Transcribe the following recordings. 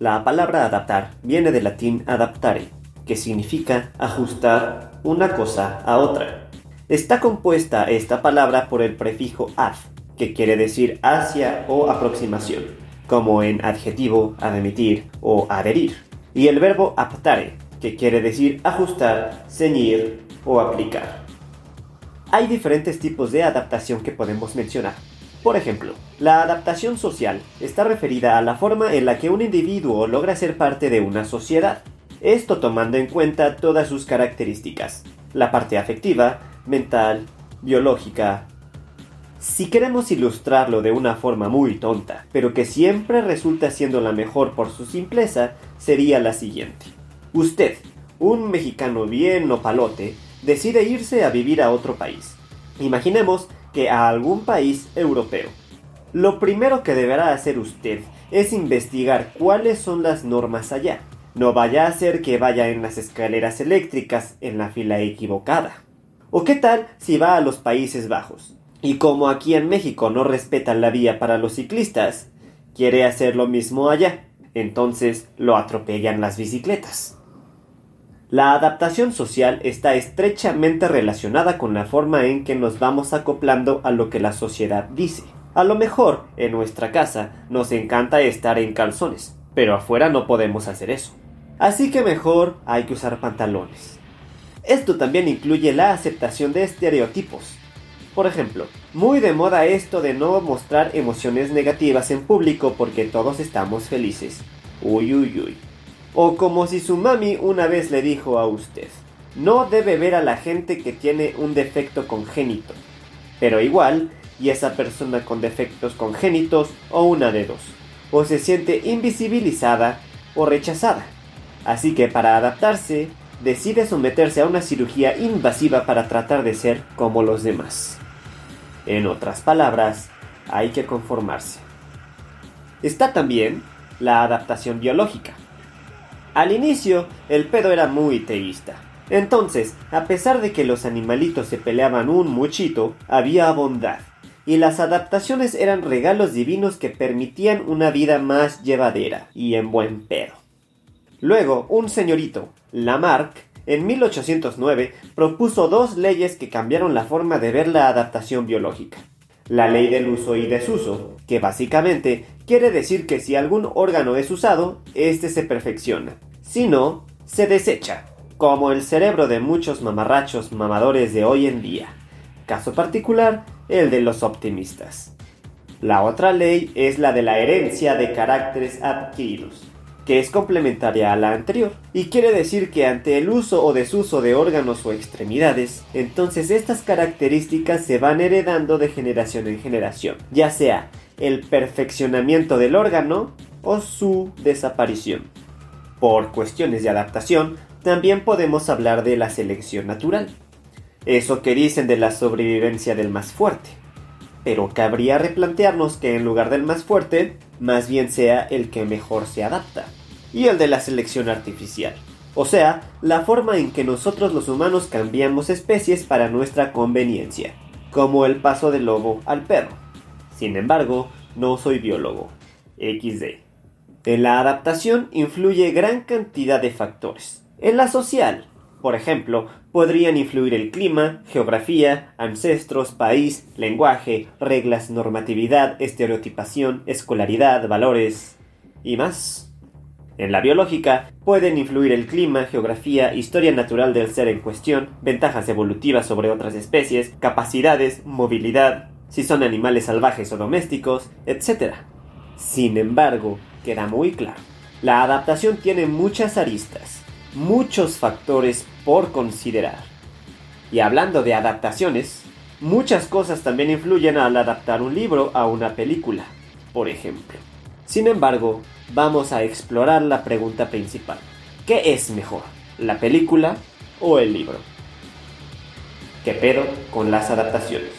La palabra adaptar viene del latín adaptare, que significa ajustar una cosa a otra. Está compuesta esta palabra por el prefijo ad, que quiere decir hacia o aproximación, como en adjetivo, admitir o adherir, y el verbo aptare, que quiere decir ajustar, ceñir o aplicar. Hay diferentes tipos de adaptación que podemos mencionar. Por ejemplo, la adaptación social está referida a la forma en la que un individuo logra ser parte de una sociedad, esto tomando en cuenta todas sus características, la parte afectiva, mental, biológica. Si queremos ilustrarlo de una forma muy tonta, pero que siempre resulta siendo la mejor por su simpleza, sería la siguiente. Usted, un mexicano bien o palote, decide irse a vivir a otro país. Imaginemos que a algún país europeo. Lo primero que deberá hacer usted es investigar cuáles son las normas allá. No vaya a ser que vaya en las escaleras eléctricas en la fila equivocada. ¿O qué tal si va a los Países Bajos? Y como aquí en México no respetan la vía para los ciclistas, quiere hacer lo mismo allá. Entonces lo atropellan las bicicletas. La adaptación social está estrechamente relacionada con la forma en que nos vamos acoplando a lo que la sociedad dice. A lo mejor, en nuestra casa, nos encanta estar en calzones, pero afuera no podemos hacer eso. Así que mejor hay que usar pantalones. Esto también incluye la aceptación de estereotipos. Por ejemplo, muy de moda esto de no mostrar emociones negativas en público porque todos estamos felices. Uy, uy, uy. O como si su mami una vez le dijo a usted, no debe ver a la gente que tiene un defecto congénito. Pero igual, y esa persona con defectos congénitos o una de dos. O se siente invisibilizada o rechazada. Así que para adaptarse, decide someterse a una cirugía invasiva para tratar de ser como los demás. En otras palabras, hay que conformarse. Está también la adaptación biológica al inicio, el pedo era muy teísta. Entonces, a pesar de que los animalitos se peleaban un muchito, había bondad. Y las adaptaciones eran regalos divinos que permitían una vida más llevadera y en buen pedo. Luego, un señorito, Lamarck, en 1809 propuso dos leyes que cambiaron la forma de ver la adaptación biológica. La ley del uso y desuso, que básicamente quiere decir que si algún órgano es usado, éste se perfecciona. Si no, se desecha, como el cerebro de muchos mamarrachos mamadores de hoy en día. Caso particular, el de los optimistas. La otra ley es la de la herencia de caracteres adquiridos que es complementaria a la anterior, y quiere decir que ante el uso o desuso de órganos o extremidades, entonces estas características se van heredando de generación en generación, ya sea el perfeccionamiento del órgano o su desaparición. Por cuestiones de adaptación, también podemos hablar de la selección natural, eso que dicen de la sobrevivencia del más fuerte. Pero cabría replantearnos que en lugar del más fuerte, más bien sea el que mejor se adapta. Y el de la selección artificial. O sea, la forma en que nosotros los humanos cambiamos especies para nuestra conveniencia. Como el paso del lobo al perro. Sin embargo, no soy biólogo. XD. En la adaptación influye gran cantidad de factores. En la social, por ejemplo, podrían influir el clima, geografía, ancestros, país, lenguaje, reglas, normatividad, estereotipación, escolaridad, valores y más. En la biológica pueden influir el clima, geografía, historia natural del ser en cuestión, ventajas evolutivas sobre otras especies, capacidades, movilidad, si son animales salvajes o domésticos, etc. Sin embargo, queda muy claro, la adaptación tiene muchas aristas muchos factores por considerar. Y hablando de adaptaciones, muchas cosas también influyen al adaptar un libro a una película. Por ejemplo, Sin embargo, vamos a explorar la pregunta principal. ¿Qué es mejor, la película o el libro? ¿Qué pedo con las adaptaciones?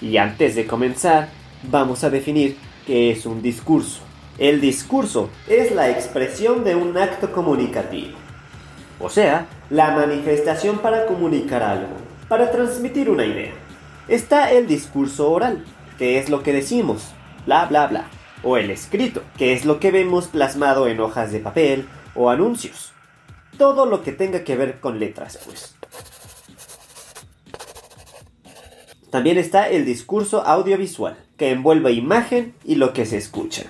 Y antes de comenzar, vamos a definir qué es un discurso. El discurso es la expresión de un acto comunicativo, o sea, la manifestación para comunicar algo, para transmitir una idea. Está el discurso oral, que es lo que decimos, bla bla bla, o el escrito, que es lo que vemos plasmado en hojas de papel o anuncios. Todo lo que tenga que ver con letras, pues. También está el discurso audiovisual, que envuelve imagen y lo que se escucha.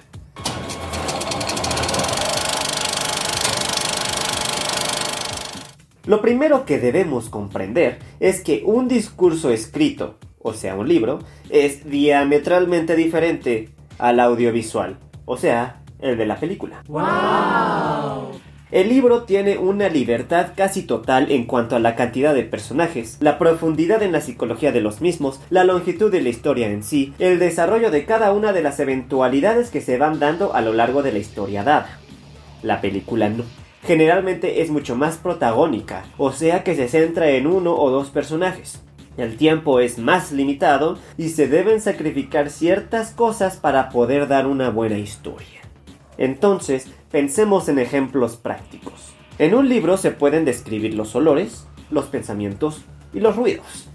Lo primero que debemos comprender es que un discurso escrito, o sea, un libro, es diametralmente diferente al audiovisual, o sea, el de la película. ¡Wow! El libro tiene una libertad casi total en cuanto a la cantidad de personajes, la profundidad en la psicología de los mismos, la longitud de la historia en sí, el desarrollo de cada una de las eventualidades que se van dando a lo largo de la historia dada. La película no. Generalmente es mucho más protagónica, o sea que se centra en uno o dos personajes. El tiempo es más limitado y se deben sacrificar ciertas cosas para poder dar una buena historia. Entonces, pensemos en ejemplos prácticos. En un libro se pueden describir los olores, los pensamientos y los ruidos.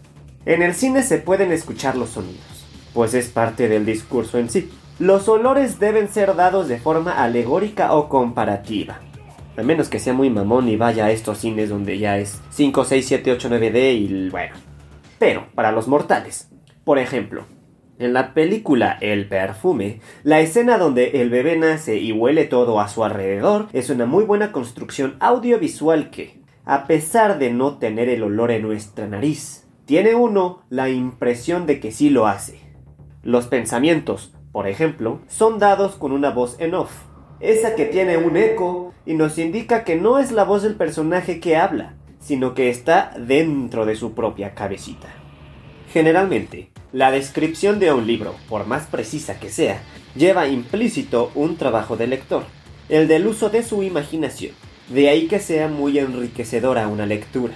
En el cine se pueden escuchar los sonidos, pues es parte del discurso en sí. Los olores deben ser dados de forma alegórica o comparativa. A menos que sea muy mamón y vaya a estos cines donde ya es 5, 6, 7, 8, 9D y bueno. Pero, para los mortales. Por ejemplo, en la película El perfume, la escena donde el bebé nace y huele todo a su alrededor es una muy buena construcción audiovisual que, a pesar de no tener el olor en nuestra nariz, tiene uno la impresión de que sí lo hace. Los pensamientos, por ejemplo, son dados con una voz en off, esa que tiene un eco y nos indica que no es la voz del personaje que habla, sino que está dentro de su propia cabecita. Generalmente, la descripción de un libro, por más precisa que sea, lleva implícito un trabajo del lector, el del uso de su imaginación. De ahí que sea muy enriquecedora una lectura.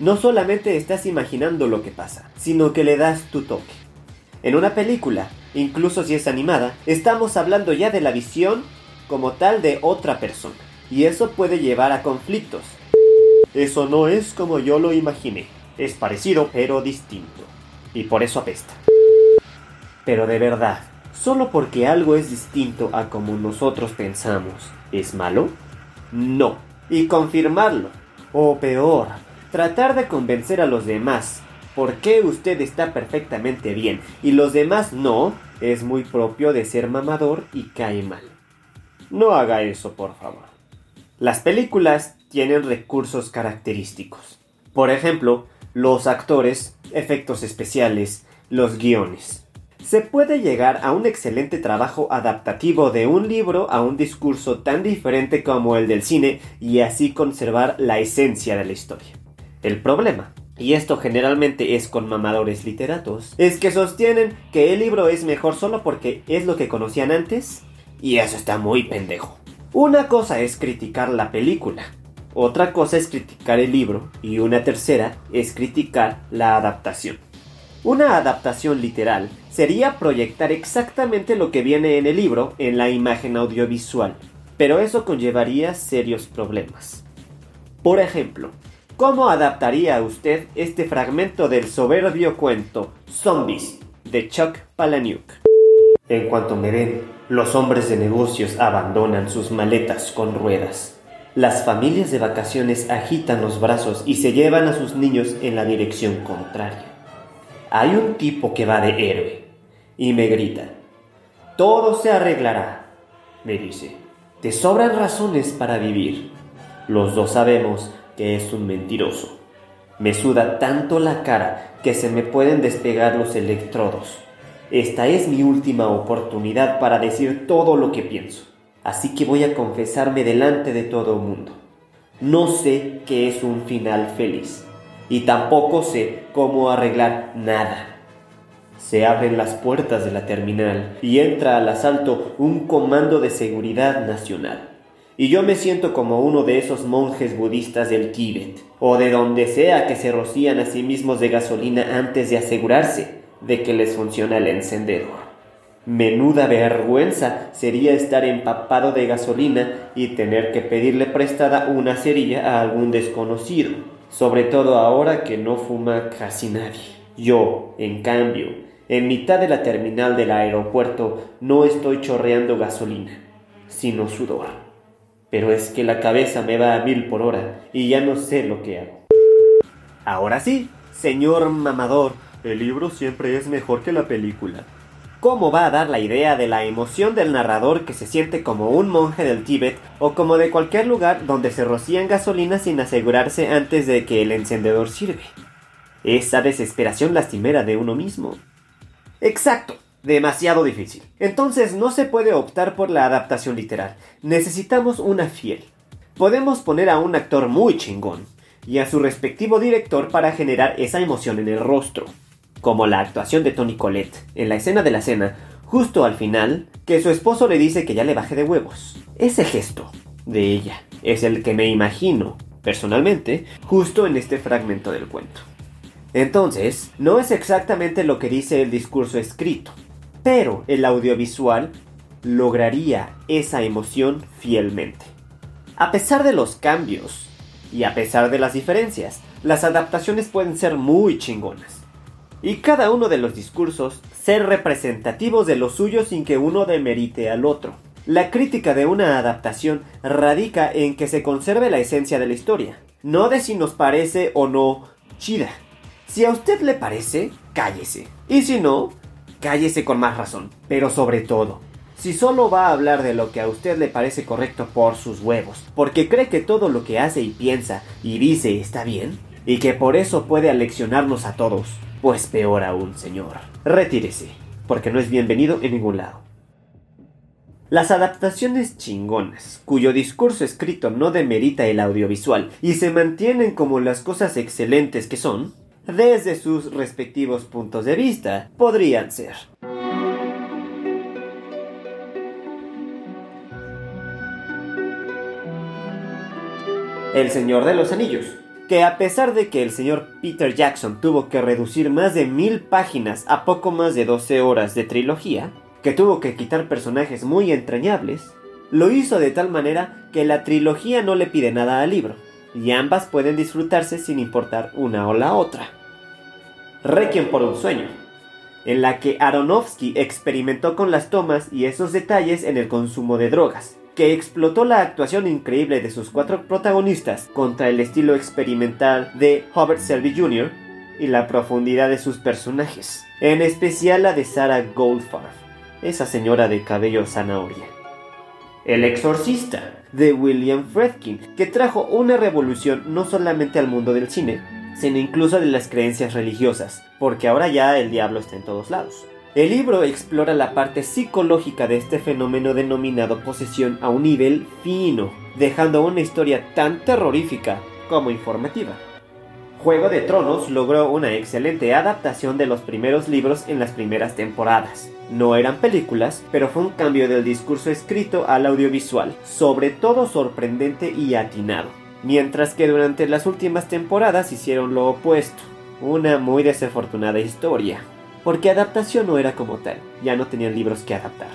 No solamente estás imaginando lo que pasa, sino que le das tu toque. En una película, incluso si es animada, estamos hablando ya de la visión como tal de otra persona, y eso puede llevar a conflictos. Eso no es como yo lo imaginé, es parecido pero distinto y por eso apesta. Pero de verdad, solo porque algo es distinto a como nosotros pensamos, ¿es malo? No. Y confirmarlo. O peor, tratar de convencer a los demás por qué usted está perfectamente bien y los demás no, es muy propio de ser mamador y cae mal. No haga eso, por favor. Las películas tienen recursos característicos. Por ejemplo, los actores, efectos especiales, los guiones. Se puede llegar a un excelente trabajo adaptativo de un libro a un discurso tan diferente como el del cine y así conservar la esencia de la historia. El problema, y esto generalmente es con mamadores literatos, es que sostienen que el libro es mejor solo porque es lo que conocían antes, y eso está muy pendejo. Una cosa es criticar la película, otra cosa es criticar el libro y una tercera es criticar la adaptación. Una adaptación literal sería proyectar exactamente lo que viene en el libro en la imagen audiovisual, pero eso conllevaría serios problemas. Por ejemplo, ¿cómo adaptaría usted este fragmento del soberbio cuento Zombies de Chuck Palahniuk? En cuanto me ven, los hombres de negocios abandonan sus maletas con ruedas. Las familias de vacaciones agitan los brazos y se llevan a sus niños en la dirección contraria. Hay un tipo que va de héroe y me grita, todo se arreglará, me dice, te sobran razones para vivir. Los dos sabemos que es un mentiroso. Me suda tanto la cara que se me pueden despegar los electrodos. Esta es mi última oportunidad para decir todo lo que pienso así que voy a confesarme delante de todo el mundo. No sé qué es un final feliz y tampoco sé cómo arreglar nada. Se abren las puertas de la terminal y entra al asalto un comando de seguridad nacional. Y yo me siento como uno de esos monjes budistas del Tíbet, o de donde sea que se rocían a sí mismos de gasolina antes de asegurarse de que les funciona el encendedor. Menuda vergüenza sería estar empapado de gasolina y tener que pedirle prestada una cerilla a algún desconocido, sobre todo ahora que no fuma casi nadie. Yo, en cambio, en mitad de la terminal del aeropuerto no estoy chorreando gasolina, sino sudor. Pero es que la cabeza me va a mil por hora y ya no sé lo que hago. Ahora sí, señor mamador, el libro siempre es mejor que la película. ¿Cómo va a dar la idea de la emoción del narrador que se siente como un monje del Tíbet o como de cualquier lugar donde se rocían gasolina sin asegurarse antes de que el encendedor sirve? Esa desesperación lastimera de uno mismo. Exacto, demasiado difícil. Entonces no se puede optar por la adaptación literal. Necesitamos una fiel. Podemos poner a un actor muy chingón y a su respectivo director para generar esa emoción en el rostro como la actuación de Tony Colette en la escena de la cena, justo al final, que su esposo le dice que ya le baje de huevos. Ese gesto de ella es el que me imagino, personalmente, justo en este fragmento del cuento. Entonces, no es exactamente lo que dice el discurso escrito, pero el audiovisual lograría esa emoción fielmente. A pesar de los cambios y a pesar de las diferencias, las adaptaciones pueden ser muy chingonas y cada uno de los discursos ser representativos de lo suyo sin que uno demerite al otro. La crítica de una adaptación radica en que se conserve la esencia de la historia, no de si nos parece o no chida. Si a usted le parece, cállese. Y si no, cállese con más razón. Pero sobre todo, si solo va a hablar de lo que a usted le parece correcto por sus huevos, porque cree que todo lo que hace y piensa y dice está bien, y que por eso puede aleccionarnos a todos, pues peor aún, señor. Retírese, porque no es bienvenido en ningún lado. Las adaptaciones chingonas, cuyo discurso escrito no demerita el audiovisual y se mantienen como las cosas excelentes que son, desde sus respectivos puntos de vista, podrían ser. El Señor de los Anillos, que a pesar de que el señor Peter Jackson tuvo que reducir más de mil páginas a poco más de 12 horas de trilogía, que tuvo que quitar personajes muy entrañables, lo hizo de tal manera que la trilogía no le pide nada al libro, y ambas pueden disfrutarse sin importar una o la otra. Requiem por un sueño, en la que Aronofsky experimentó con las tomas y esos detalles en el consumo de drogas, que explotó la actuación increíble de sus cuatro protagonistas contra el estilo experimental de Robert Selby Jr. y la profundidad de sus personajes, en especial la de Sarah Goldfarb, esa señora de cabello zanahoria. El exorcista, de William Friedkin, que trajo una revolución no solamente al mundo del cine, sino incluso de las creencias religiosas, porque ahora ya el diablo está en todos lados. El libro explora la parte psicológica de este fenómeno denominado posesión a un nivel fino, dejando una historia tan terrorífica como informativa. Juego de Tronos logró una excelente adaptación de los primeros libros en las primeras temporadas. No eran películas, pero fue un cambio del discurso escrito al audiovisual, sobre todo sorprendente y atinado. Mientras que durante las últimas temporadas hicieron lo opuesto, una muy desafortunada historia porque adaptación no era como tal, ya no tenían libros que adaptar.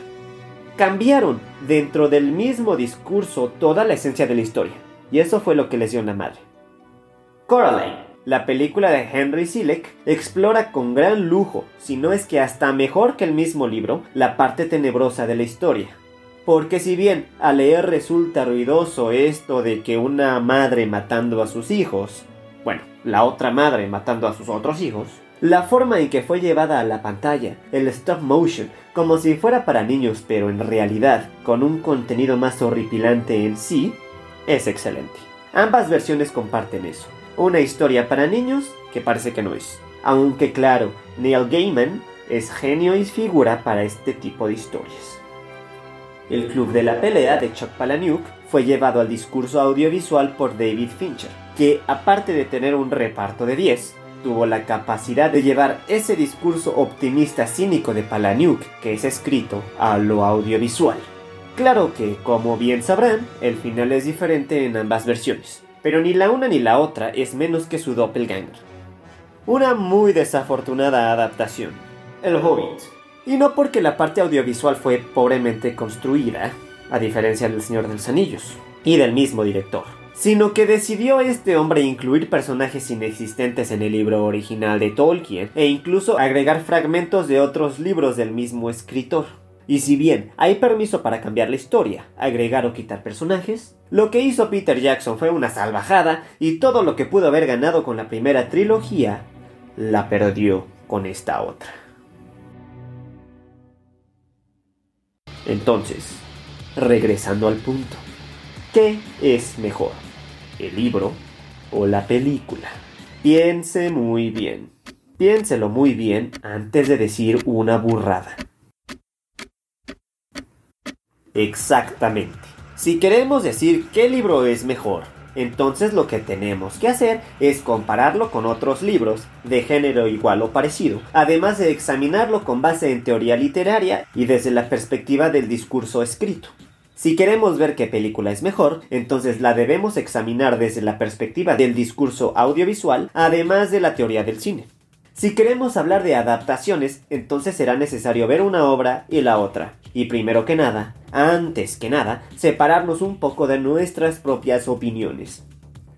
Cambiaron dentro del mismo discurso toda la esencia de la historia, y eso fue lo que les dio la madre. Coraline, la película de Henry Selick, explora con gran lujo, si no es que hasta mejor que el mismo libro, la parte tenebrosa de la historia. Porque si bien a leer resulta ruidoso esto de que una madre matando a sus hijos, bueno, la otra madre matando a sus otros hijos, la forma en que fue llevada a la pantalla, el stop motion, como si fuera para niños pero en realidad con un contenido más horripilante en sí, es excelente. Ambas versiones comparten eso. Una historia para niños que parece que no es. Aunque claro, Neil Gaiman es genio y figura para este tipo de historias. El Club de la Pelea de Chuck Palahniuk fue llevado al discurso audiovisual por David Fincher, que aparte de tener un reparto de 10, tuvo la capacidad de llevar ese discurso optimista cínico de Palaniuk, que es escrito, a lo audiovisual. Claro que, como bien sabrán, el final es diferente en ambas versiones, pero ni la una ni la otra es menos que su doppelganger. Una muy desafortunada adaptación, El Hobbit. Y no porque la parte audiovisual fue pobremente construida, a diferencia del Señor de los Anillos, y del mismo director sino que decidió este hombre incluir personajes inexistentes en el libro original de Tolkien e incluso agregar fragmentos de otros libros del mismo escritor. Y si bien hay permiso para cambiar la historia, agregar o quitar personajes, lo que hizo Peter Jackson fue una salvajada y todo lo que pudo haber ganado con la primera trilogía, la perdió con esta otra. Entonces, regresando al punto. ¿Qué es mejor? ¿El libro o la película? Piense muy bien. Piénselo muy bien antes de decir una burrada. Exactamente. Si queremos decir qué libro es mejor, entonces lo que tenemos que hacer es compararlo con otros libros de género igual o parecido, además de examinarlo con base en teoría literaria y desde la perspectiva del discurso escrito. Si queremos ver qué película es mejor, entonces la debemos examinar desde la perspectiva del discurso audiovisual, además de la teoría del cine. Si queremos hablar de adaptaciones, entonces será necesario ver una obra y la otra. Y primero que nada, antes que nada, separarnos un poco de nuestras propias opiniones.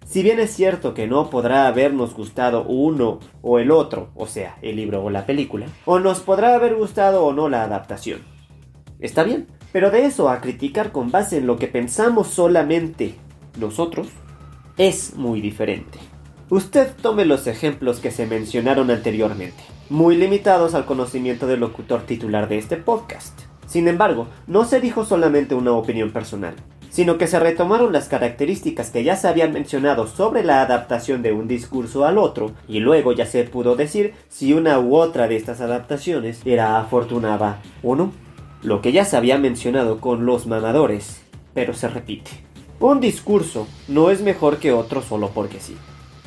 Si bien es cierto que no podrá habernos gustado uno o el otro, o sea, el libro o la película, o nos podrá haber gustado o no la adaptación. Está bien, pero de eso a criticar con base en lo que pensamos solamente nosotros, es muy diferente. Usted tome los ejemplos que se mencionaron anteriormente, muy limitados al conocimiento del locutor titular de este podcast. Sin embargo, no se dijo solamente una opinión personal, sino que se retomaron las características que ya se habían mencionado sobre la adaptación de un discurso al otro, y luego ya se pudo decir si una u otra de estas adaptaciones era afortunada o no lo que ya se había mencionado con los mamadores, pero se repite. Un discurso no es mejor que otro solo porque sí.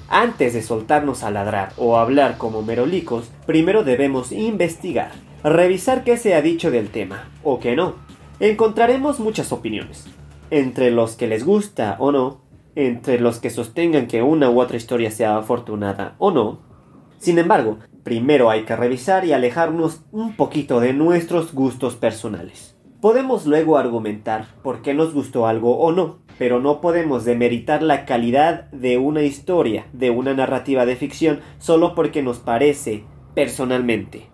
Antes de soltarnos a ladrar o hablar como merolicos, primero debemos investigar, revisar qué se ha dicho del tema, o qué no. Encontraremos muchas opiniones, entre los que les gusta o no, entre los que sostengan que una u otra historia sea afortunada o no. Sin embargo, Primero hay que revisar y alejarnos un poquito de nuestros gustos personales. Podemos luego argumentar por qué nos gustó algo o no, pero no podemos demeritar la calidad de una historia, de una narrativa de ficción, solo porque nos parece personalmente.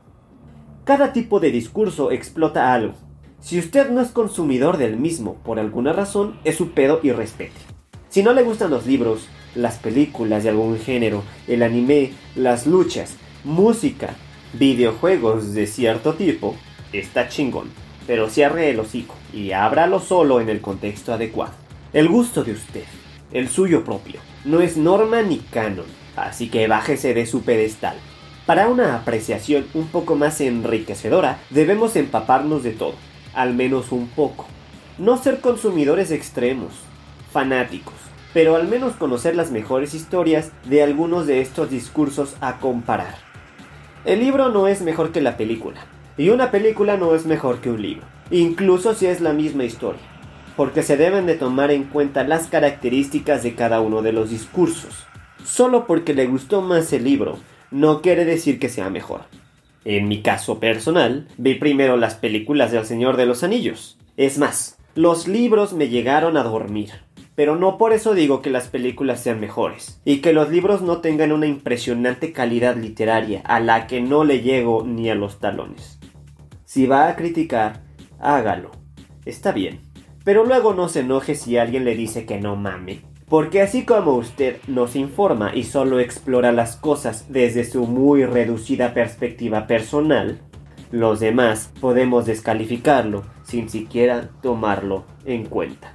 Cada tipo de discurso explota algo. Si usted no es consumidor del mismo por alguna razón, es su pedo y respete. Si no le gustan los libros, las películas de algún género, el anime, las luchas, música, videojuegos de cierto tipo, está chingón, pero cierre el hocico y ábralo solo en el contexto adecuado. El gusto de usted, el suyo propio, no es norma ni canon, así que bájese de su pedestal. Para una apreciación un poco más enriquecedora, debemos empaparnos de todo, al menos un poco. No ser consumidores extremos, fanáticos, pero al menos conocer las mejores historias de algunos de estos discursos a comparar. El libro no es mejor que la película, y una película no es mejor que un libro, incluso si es la misma historia, porque se deben de tomar en cuenta las características de cada uno de los discursos. Solo porque le gustó más el libro, no quiere decir que sea mejor. En mi caso personal, vi primero las películas del Señor de los Anillos. Es más, los libros me llegaron a dormir pero no por eso digo que las películas sean mejores y que los libros no tengan una impresionante calidad literaria a la que no le llego ni a los talones. Si va a criticar, hágalo. Está bien. Pero luego no se enoje si alguien le dice que no mame. Porque así como usted nos informa y solo explora las cosas desde su muy reducida perspectiva personal, los demás podemos descalificarlo sin siquiera tomarlo en cuenta.